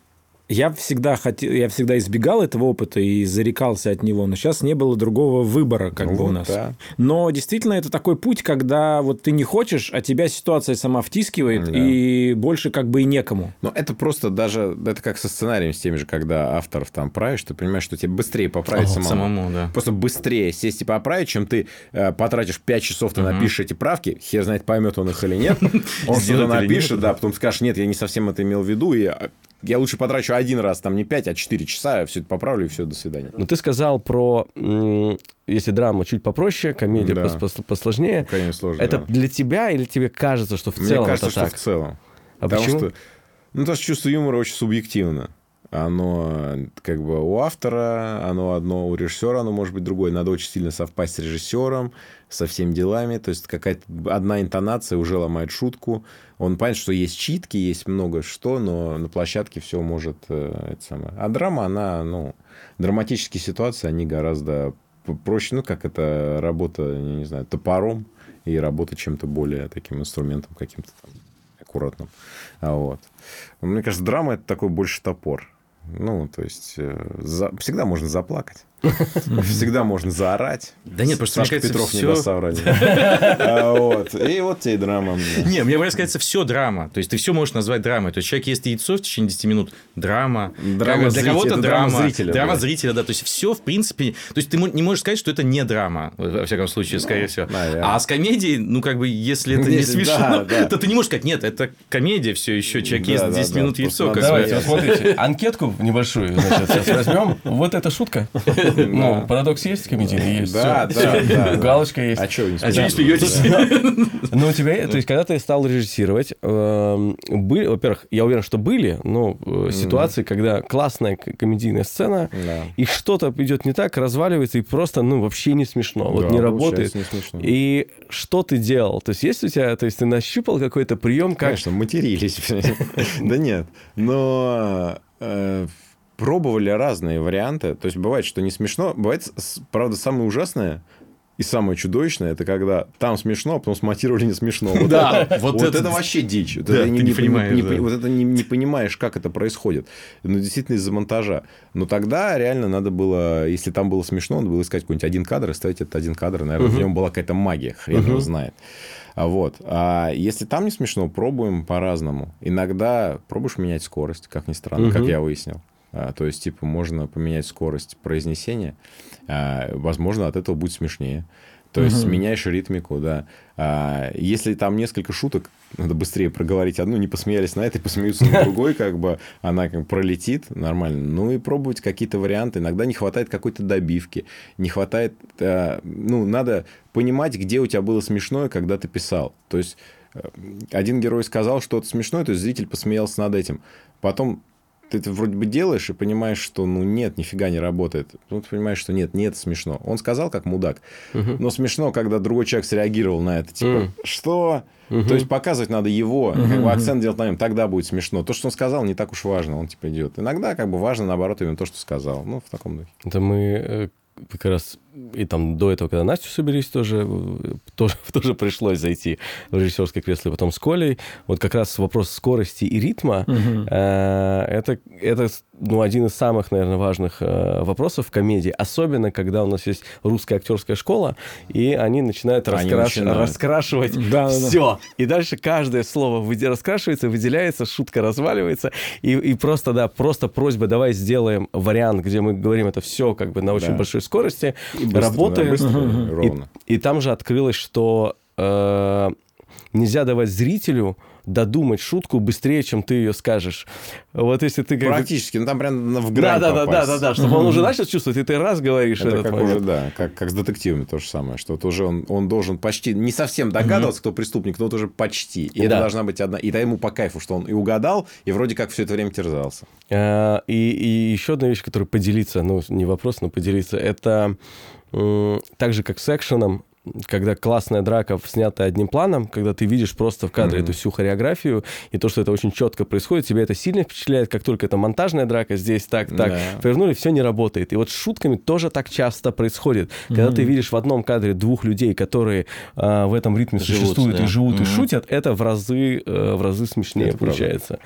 я всегда хотел, я всегда избегал этого опыта и зарекался от него, но сейчас не было другого выбора, как ну, бы у нас. Да. Но действительно это такой путь, когда вот ты не хочешь, а тебя ситуация сама втискивает да. и больше как бы и некому. Но это просто даже это как со сценарием с теми же, когда авторов там правишь, ты понимаешь, что тебе быстрее поправить О, самому. самому да. Просто быстрее сесть и поправить, чем ты э, потратишь 5 часов, ты угу. напишешь эти правки, хер знает поймет он их или нет, он что-то напишет, да, потом скажешь, нет, я не совсем это имел в виду, и я лучше потрачу один раз, там не 5, а 4 часа, я все это поправлю, и все, до свидания. Но ну, ты сказал про, если драма чуть попроще, комедия да. посложнее. Ну, конечно, сложно. Это да. для тебя или тебе кажется, что в Мне целом кажется, это что так? в целом. А Потому почему? Что, ну, потому что чувство юмора очень субъективно. Оно как бы у автора, оно одно, у режиссера оно может быть другое. Надо очень сильно совпасть с режиссером, со всеми делами. То есть какая-то одна интонация уже ломает шутку. Он понимает, что есть читки, есть много что, но на площадке все может... Э, это самое. А драма, она, ну... Драматические ситуации, они гораздо проще, ну, как это работа, не знаю, топором и работа чем-то более таким инструментом каким-то там аккуратным. А вот. Мне кажется, драма – это такой больше топор. Ну, то есть, э, за... всегда можно заплакать. Всегда можно заорать. Да нет, просто Саша Петров не даст соврать. А И вот тебе и драма. Не, мне сказать, все драма. То есть, ты все можешь назвать драмой. То есть, человек ест яйцо в течение 10 минут. Драма. Драма Для кого-то драма. зрителя. Драма зрителя, да. То есть, все, в принципе... То есть, ты не можешь сказать, что это не драма, во всяком случае, скорее ну, всего. А с комедией, ну, как бы, если это не смешно, то ты не можешь сказать, нет, это комедия все еще. Человек ест 10 минут яйцо. Давайте, смотрите, анкетку небольшую, значит, сейчас возьмем. Вот эта шутка. Ну, парадокс есть комедийный? Есть. Да, да, да. Галочка есть. А что вы не А что не смеетесь? Ну, у тебя, то есть, когда ты стал режиссировать, эм, были, во-первых, я уверен, что были, ну, ситуации, когда классная комедийная сцена, и что-то идет не так, разваливается, и просто, ну, вообще не смешно, вот не работает. И что ты делал? То есть, есть у тебя, то есть, ты нащупал какой-то прием, как... Конечно, матерились. Да нет, но э, пробовали разные варианты. То есть бывает, что не смешно. Бывает, правда, самое ужасное и самое чудовищное, это когда там смешно, а потом смонтировали не смешно. Вот да, это, вот, вот это, это вообще дичь. да, это не, не, понимаешь, не, да. Вот это не, не понимаешь, как это происходит. Ну, действительно, из-за монтажа. Но тогда реально надо было, если там было смешно, надо было искать какой-нибудь один кадр и ставить этот один кадр. Наверное, угу. в нем была какая-то магия, хрен угу. его знает. А вот. А если там не смешно, пробуем по-разному. Иногда пробуешь менять скорость, как ни странно, угу. как я выяснил. А, то есть, типа, можно поменять скорость произнесения. А, возможно, от этого будет смешнее. То есть, угу. меняешь ритмику, да. А, если там несколько шуток, надо быстрее проговорить одну, не посмеялись на этой, посмеются на другой, как бы она как пролетит нормально. Ну и пробовать какие-то варианты. Иногда не хватает какой-то добивки, не хватает... Ну, надо понимать, где у тебя было смешное, когда ты писал. То есть, э, один герой сказал что-то смешное, то есть, зритель посмеялся над этим. Потом ты это вроде бы делаешь и понимаешь, что ну нет, нифига не работает. Ну, ты понимаешь, что нет, нет, смешно. Он сказал как мудак. Угу. Но смешно, когда другой человек среагировал на это. Типа, угу. что? Угу. То есть показывать надо его, угу. как бы акцент делать на нем, тогда будет смешно. То, что он сказал, не так уж важно, он типа идет. Иногда как бы важно, наоборот, именно то, что сказал. Ну, в таком духе. Это мы э, как раз и там до этого, когда Настю соберись, тоже, э, тоже, тоже пришлось зайти в режиссерское кресло, и потом с Колей. Вот как раз вопрос скорости и ритма, угу. э, это, это ну, один из самых, наверное, важных э, вопросов в комедии, особенно когда у нас есть русская актерская школа, и они начинают, они раскраш... начинают. раскрашивать да, все. Да. И дальше каждое слово выде... раскрашивается, выделяется, шутка разваливается, и, и просто, да, просто просьба, давай сделаем вариант, где мы говорим это все как бы на очень да. большой скорости. И Быстро, работает. да, быстро, И- ровно. И, там же открылось, что э, нельзя давать зрителю додумать шутку быстрее, чем ты ее скажешь. Вот если ты как Практически, ну там прям в Да, грань да, да, да, да, да, чтобы он уже начал чувствовать, и ты раз говоришь Это как момент. уже, да, как, как с детективами то же самое, что вот уже он, он должен почти, не совсем догадываться, кто преступник, но вот уже почти. И Да. это должна быть одна. И тогда ему по кайфу, что он и угадал, и вроде как все это время терзался. А, И, и еще одна вещь, которую поделиться, ну, не вопрос, но поделиться, это так же, как с экшеном, когда классная драка снята одним планом, когда ты видишь просто в кадре эту всю хореографию, и то, что это очень четко происходит, тебя это сильно впечатляет, как только это монтажная драка, здесь так, так, Да. повернули, все не работает. И вот с шутками тоже так часто происходит. Когда ты видишь в одном кадре двух людей, которые а, в этом ритме Живут, существуют да. и живут, и Мгм. шутят, это в разы, э, в разы смешнее Это правда.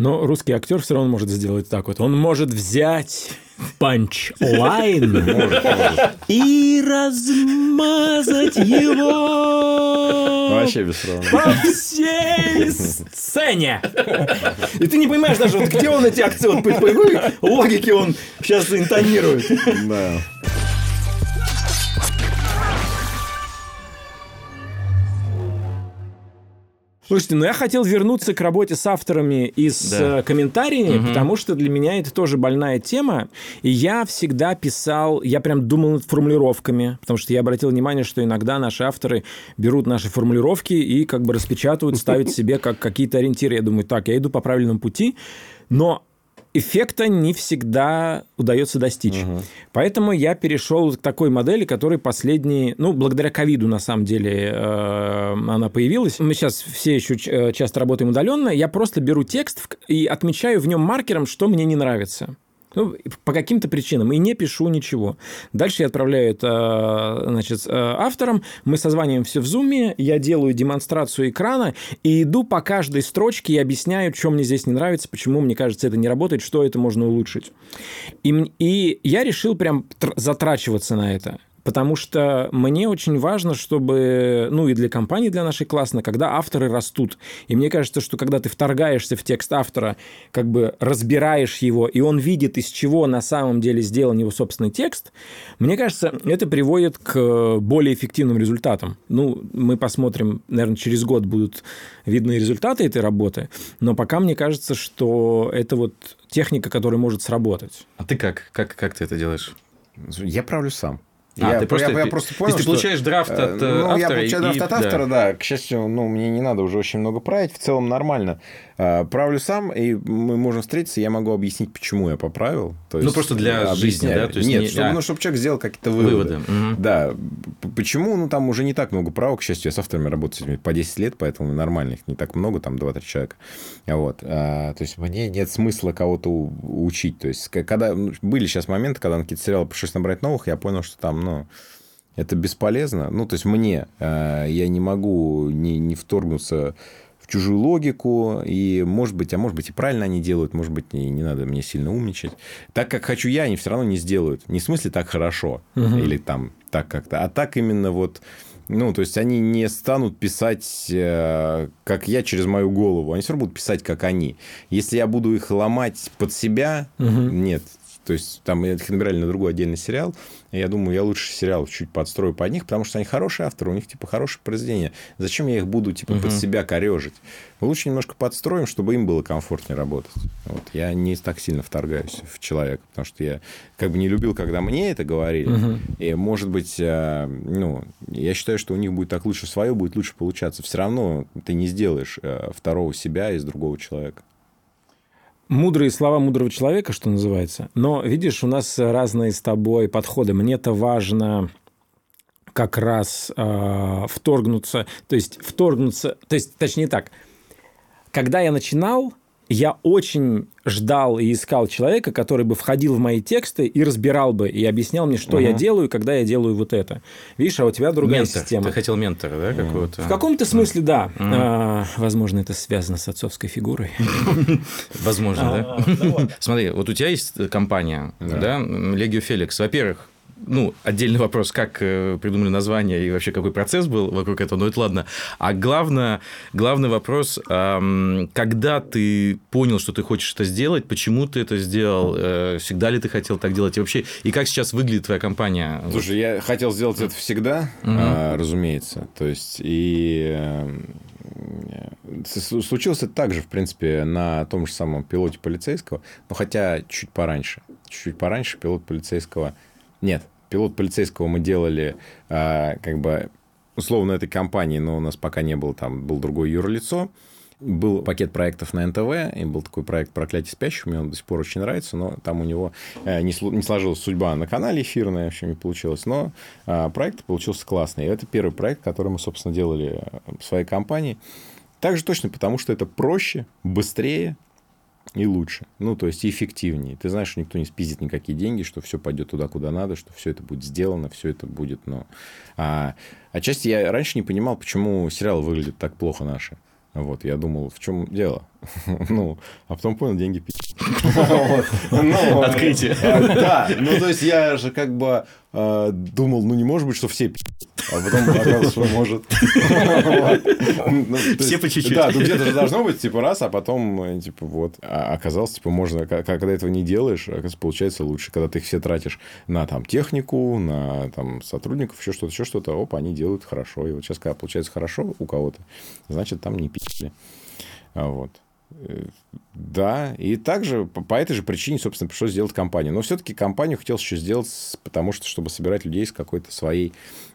Но русский актер все равно может сделать так вот. Он может взять punchline и размазать его Вообще без по всей сцене. И ты не понимаешь даже, вот где он эти акценты, по какой логике он сейчас интонирует. Да. Слушайте, ну я хотел вернуться к работе с авторами и с Да. э, комментариями, потому что для меня это тоже больная тема. И я всегда писал, я прям думал над формулировками, потому что я обратил внимание, что иногда наши авторы берут наши формулировки и как бы распечатывают, ставят себе как какие-то ориентиры. Я думаю, так, я иду по правильному пути, но эффекта не всегда удается достичь. Поэтому я перешел к такой модели, которая последние, ну, благодаря ковиду, на самом деле, э, она появилась. Мы сейчас все еще э, часто работаем удаленно. Я просто беру текст и отмечаю в нем маркером, что мне не нравится. Ну, по каким-то причинам. И не пишу ничего. Дальше я отправляю это значит, э, авторам. Мы созваниваем все в зуме. Я делаю демонстрацию экрана и иду по каждой строчке и объясняю, что мне здесь не нравится, почему мне кажется, это не работает, что это можно улучшить. И, и я решил прям тр- затрачиваться на это. Потому что мне очень важно, чтобы, ну и для компании, для нашей классно, когда авторы растут. И мне кажется, что когда ты вторгаешься в текст автора, как бы разбираешь его, и он видит, из чего на самом деле сделан его собственный текст, мне кажется, это приводит к более эффективным результатам. Ну, мы посмотрим, наверное, через год будут видны результаты этой работы, но пока мне кажется, что это вот техника, которая может сработать. А ты как? Как, как ты это делаешь? Я правлю сам. А, я, ты просто- я, я просто то понял, ты что, получаешь драфт э, от, э, ну, я автора получаю и- драфт от да. автора, да. К счастью, ну, мне не надо уже очень много править. В целом нормально. Э, Правлю сам, и мы можем встретиться, я могу объяснить, почему я поправил. То Ну, просто для э, жизни, да? То есть Нет, не- чтобы, а. ну, чтобы человек сделал какие-то выводы. Выводы. Мгм. Да. Почему? Ну, там уже не так много правок. К счастью, я с авторами работаю по 10 лет, поэтому нормально. Их не так много, там 2-3 человека. Вот. А, то есть, мне нет смысла кого-то учить. То есть, когда ну, были сейчас моменты, когда на какие-то сериалы пришлось набрать новых, я понял, что там, ну, это бесполезно. Ну, то есть, мне э, я не могу не, не вторгнуться чужую логику, и, может быть, а может быть, и правильно они делают, может быть, не, не надо мне сильно умничать. Так, как хочу я, они все равно не сделают. Не в смысле так хорошо, или там так как-то, а так именно вот... Ну, то есть они не станут писать, э, как я, через мою голову. Они все равно будут писать, как они. Если я буду их ломать под себя, нет. То есть там их набирали на другой отдельный сериал. И я думаю, я лучше сериал чуть подстрою под них, потому что они хорошие авторы, у них типа хорошее произведение. Зачем я их буду типа под себя корежить? Мы лучше немножко подстроим, чтобы им было комфортнее работать. Вот. Я не так сильно вторгаюсь в человека, потому что я как бы не любил, когда мне это говорили. И, может быть, э, ну, я считаю, что у них будет так лучше свое, будет лучше получаться. Все равно ты не сделаешь э, второго себя из другого человека. Мудрые слова мудрого человека, что называется. Но, видишь, у нас разные с тобой подходы. Мне-то важно как раз э, вторгнуться, то есть вторгнуться, то есть, точнее так, когда я начинал, я очень ждал и искал человека, который бы входил в мои тексты и разбирал бы, и объяснял мне, что я делаю, когда я делаю вот это. Видишь, а у тебя другая Ментор. система. Ты хотел ментора, да, какого-то? В каком-то смысле, да. А, возможно, это связано с отцовской фигурой. Возможно, да? Смотри, вот у тебя есть компания, да, Легио Феликс. Во-первых, ну, отдельный вопрос, как э, придумали название и вообще какой процесс был вокруг этого, но это ладно. А главное, главный вопрос, когда ты понял, что ты хочешь это сделать, почему ты это сделал, э, всегда ли ты хотел так делать и вообще, и как сейчас выглядит твоя компания? Слушай, я хотел сделать это всегда, угу. разумеется, то есть, и случилось это также, в принципе, на том же самом пилоте полицейского, но хотя чуть пораньше. Чуть пораньше пилот полицейского... Нет, пилот полицейского мы делали а, как бы условно этой компании, но у нас пока не было там, был другое юрлицо. Был пакет проектов на НТВ, и был такой проект «Проклятие спящих», мне он до сих пор очень нравится, но там у него э, не сложилась судьба на канале эфирная, в общем, не получилось, но а, проект получился классный. И это первый проект, который мы, собственно, делали в своей компании. Также точно потому, что это проще, быстрее, и лучше. Ну, то есть, эффективнее. Ты знаешь, что никто не спиздит никакие деньги, что все пойдет туда, куда надо, что все это будет сделано, все это будет, ну... А, отчасти я раньше не понимал, почему сериалы выглядят так плохо наши. Вот, я думал, в чем дело? ну, а потом понял, деньги пить. Ну, Открытие. Да, ну, то есть, я же как бы а, думал, ну, не может быть, что все пить. А потом оказалось, что может. Ну, все по чуть-чуть. Да, ну где-то же должно быть, типа, раз, а потом, э, типа, вот. А оказалось, типа, можно, когда этого не делаешь, получается лучше. Когда ты их все тратишь на там технику, на там сотрудников, еще что-то, еще что-то, оп, они делают хорошо. И вот сейчас, когда получается хорошо у кого-то, значит, там не пили. Вот. Да, и также по этой же причине, собственно, пришлось сделать компанию. Но все-таки компанию хотел еще сделать, потому что, чтобы собирать людей с какой-то своей,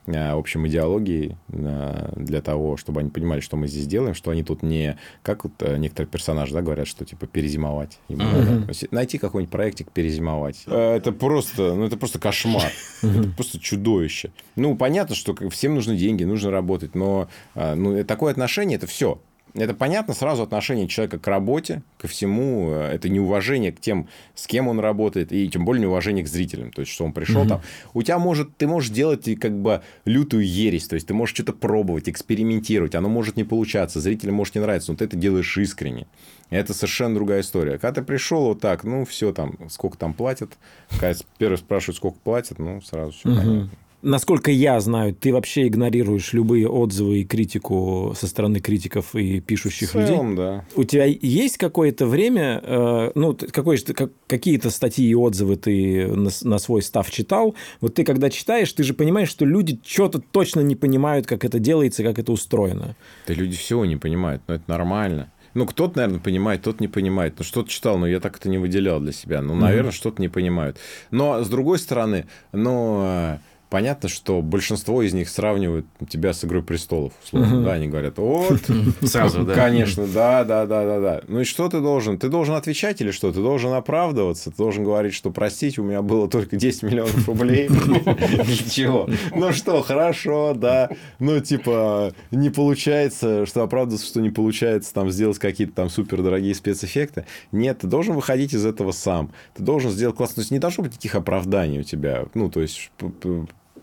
а, в общем, идеологией а, для того, чтобы они понимали, что мы здесь делаем, что они тут не, как вот а, некоторые персонажи, да, говорят, что типа перезимовать. Uh-huh. Найти какой-нибудь проектик перезимовать. Это просто, ну, это просто кошмар. Это просто чудовище. Ну, понятно, что всем нужны деньги, нужно работать, но ну, такое отношение, это все это понятно сразу отношение человека к работе, ко всему. Это неуважение к тем, с кем он работает, и тем более неуважение к зрителям. То есть, что он пришел угу. там. У тебя может, ты можешь делать как бы лютую ересь. То есть, ты можешь что-то пробовать, экспериментировать. Оно может не получаться. Зрителям может не нравиться, но ты это делаешь искренне. Это совершенно другая история. Когда ты пришел вот так, ну, все там, сколько там платят. Когда первый спрашивают, сколько платят, ну, сразу все угу. понятно насколько я знаю, ты вообще игнорируешь любые отзывы и критику со стороны критиков и пишущих В целом, людей. да. У тебя есть какое-то время, э, ну, как, какие-то статьи и отзывы ты на, на свой став читал. Вот ты, когда читаешь, ты же понимаешь, что люди что-то точно не понимают, как это делается, как это устроено. Да люди всего не понимают, но это нормально. Ну, кто-то, наверное, понимает, тот не понимает. Ну, что-то читал, но я так это не выделял для себя. Ну, наверное, mm-hmm. что-то не понимают. Но, с другой стороны, ну, понятно, что большинство из них сравнивают тебя с Игрой престолов, условно, да, они говорят, вот, сразу, да, конечно, да, да, да, да, да. Ну и что ты должен? Ты должен отвечать или что? Ты должен оправдываться, ты должен говорить, что простите, у меня было только 10 миллионов рублей. Для чего? Ну что, хорошо, да, ну типа не получается, что оправдываться, что не получается там сделать какие-то там супер дорогие спецэффекты. Нет, ты должен выходить из этого сам. Ты должен сделать классно. То есть не должно быть никаких оправданий у тебя. Ну, то есть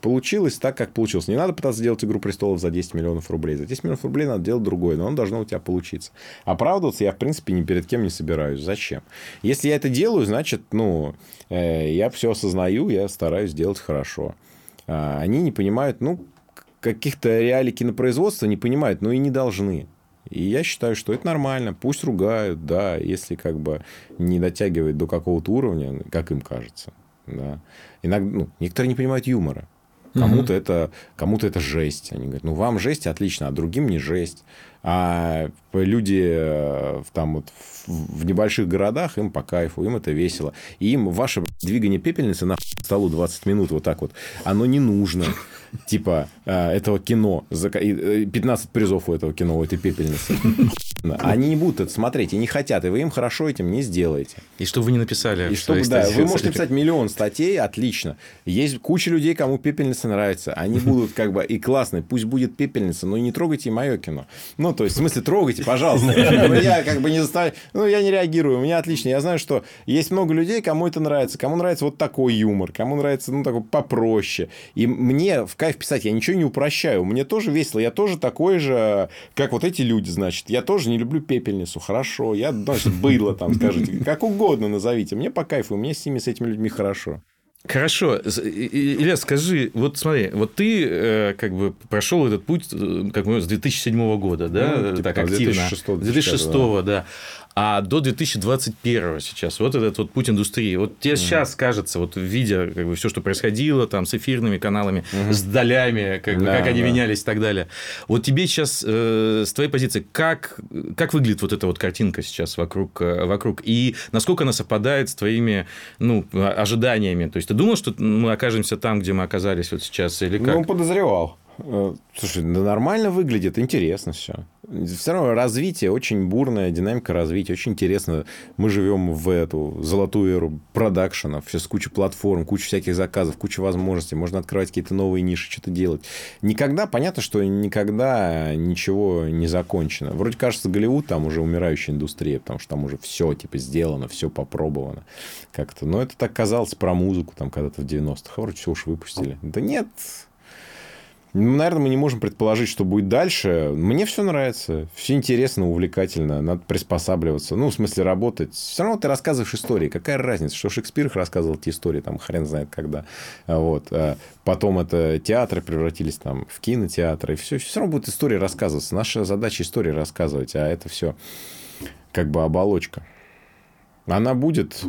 получилось так, как получилось. Не надо пытаться сделать «Игру престолов» за 10 миллионов рублей. За 10 миллионов рублей надо делать другое, но он должно у тебя получиться. Оправдываться я, в принципе, ни перед кем не собираюсь. Зачем? Если я это делаю, значит, ну, э, я все осознаю, я стараюсь делать хорошо. А они не понимают, ну, каких-то реалий кинопроизводства не понимают, но и не должны. И я считаю, что это нормально. Пусть ругают, да, если как бы не дотягивает до какого-то уровня, как им кажется. Да. Иногда, ну, некоторые не понимают юмора. Кому-то, угу. это, кому-то это жесть. Они говорят, ну, вам жесть, отлично, а другим не жесть. А люди э, там вот в небольших городах, им по кайфу, им это весело. И им ваше двигание пепельницы на столу 20 минут вот так вот, оно не нужно. Типа э, этого кино. 15 э, призов у этого кино, у этой пепельницы. Они не будут это смотреть и не хотят, и вы им хорошо этим не сделаете. И что вы не написали. И чтобы, да, вы можете написать миллион статей, отлично. Есть куча людей, кому пепельница нравится. Они будут как бы и классные. Пусть будет пепельница, но не трогайте мое кино. Ну, то есть, в смысле, трогайте, пожалуйста. Я как бы не заставляю. Ну, я не реагирую. У меня отлично. Я знаю, что есть много людей, кому это нравится. Кому нравится вот такой юмор. Кому нравится, ну, такой попроще. И мне в кайф писать. Я ничего не упрощаю. Мне тоже весело. Я тоже такой же, как вот эти люди, значит. Я тоже не люблю пепельницу, хорошо, я, значит, было там, скажите, как угодно назовите, мне по кайфу, мне с ними, с этими людьми хорошо. Хорошо. Илья, скажи, вот смотри, вот ты э, как бы прошел этот путь э, как бы с 2007 года, да, ну, типа, так активно. 2006, 2006 да. да. А до 2021 сейчас вот этот вот путь индустрии. Вот тебе mm. сейчас кажется, вот видя как бы все, что происходило там с эфирными каналами, mm-hmm. с долями, как, бы, да, как они да. менялись и так далее. Вот тебе сейчас э, с твоей позиции как как выглядит вот эта вот картинка сейчас вокруг э, вокруг и насколько она совпадает с твоими ну ожиданиями? То есть ты думал, что мы окажемся там, где мы оказались вот сейчас или как? Ну подозревал. Э, слушай, да нормально выглядит, интересно все. Все равно развитие, очень бурная динамика развития, очень интересно. Мы живем в эту золотую эру продакшена, все с кучей платформ, куча всяких заказов, куча возможностей, можно открывать какие-то новые ниши, что-то делать. Никогда, понятно, что никогда ничего не закончено. Вроде кажется, Голливуд там уже умирающая индустрия, потому что там уже все типа сделано, все попробовано как-то. Но это так казалось про музыку там когда-то в 90-х. Вроде все уж выпустили. Да нет, наверное, мы не можем предположить, что будет дальше. Мне все нравится. Все интересно, увлекательно. Надо приспосабливаться. Ну, в смысле, работать. Все равно ты рассказываешь истории. Какая разница, что Шекспир рассказывал эти истории, там, хрен знает когда. Вот. А потом это театры превратились там в кинотеатры. Все, все равно будет история рассказываться. Наша задача истории рассказывать, а это все как бы оболочка. Она будет,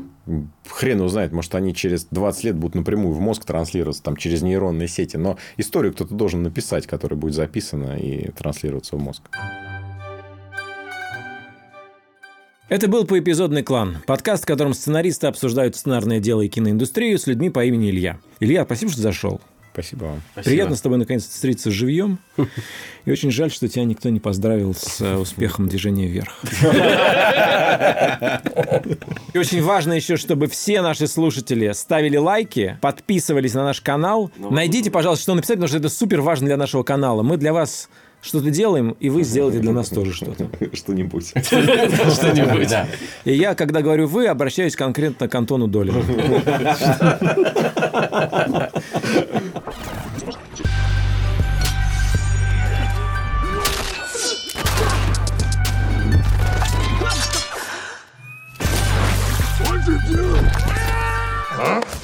хрен узнает, может, они через 20 лет будут напрямую в мозг транслироваться, там, через нейронные сети. Но историю кто-то должен написать, которая будет записана и транслироваться в мозг. Это был «Поэпизодный клан» – подкаст, в котором сценаристы обсуждают сценарное дело и киноиндустрию с людьми по имени Илья. Илья, спасибо, что зашел. Спасибо вам. Спасибо. Приятно с тобой наконец-то встретиться живьем. И очень жаль, что тебя никто не поздравил с э, успехом движения вверх. И очень важно еще, чтобы все наши слушатели ставили лайки, подписывались на наш канал. Ну, Найдите, пожалуйста, что написать, потому что это супер важно для нашего канала. Мы для вас что-то делаем, и вы сделаете для нас тоже что-то. Что-нибудь. Что-нибудь, да. И я, когда говорю «вы», обращаюсь конкретно к Антону Долину. Huh?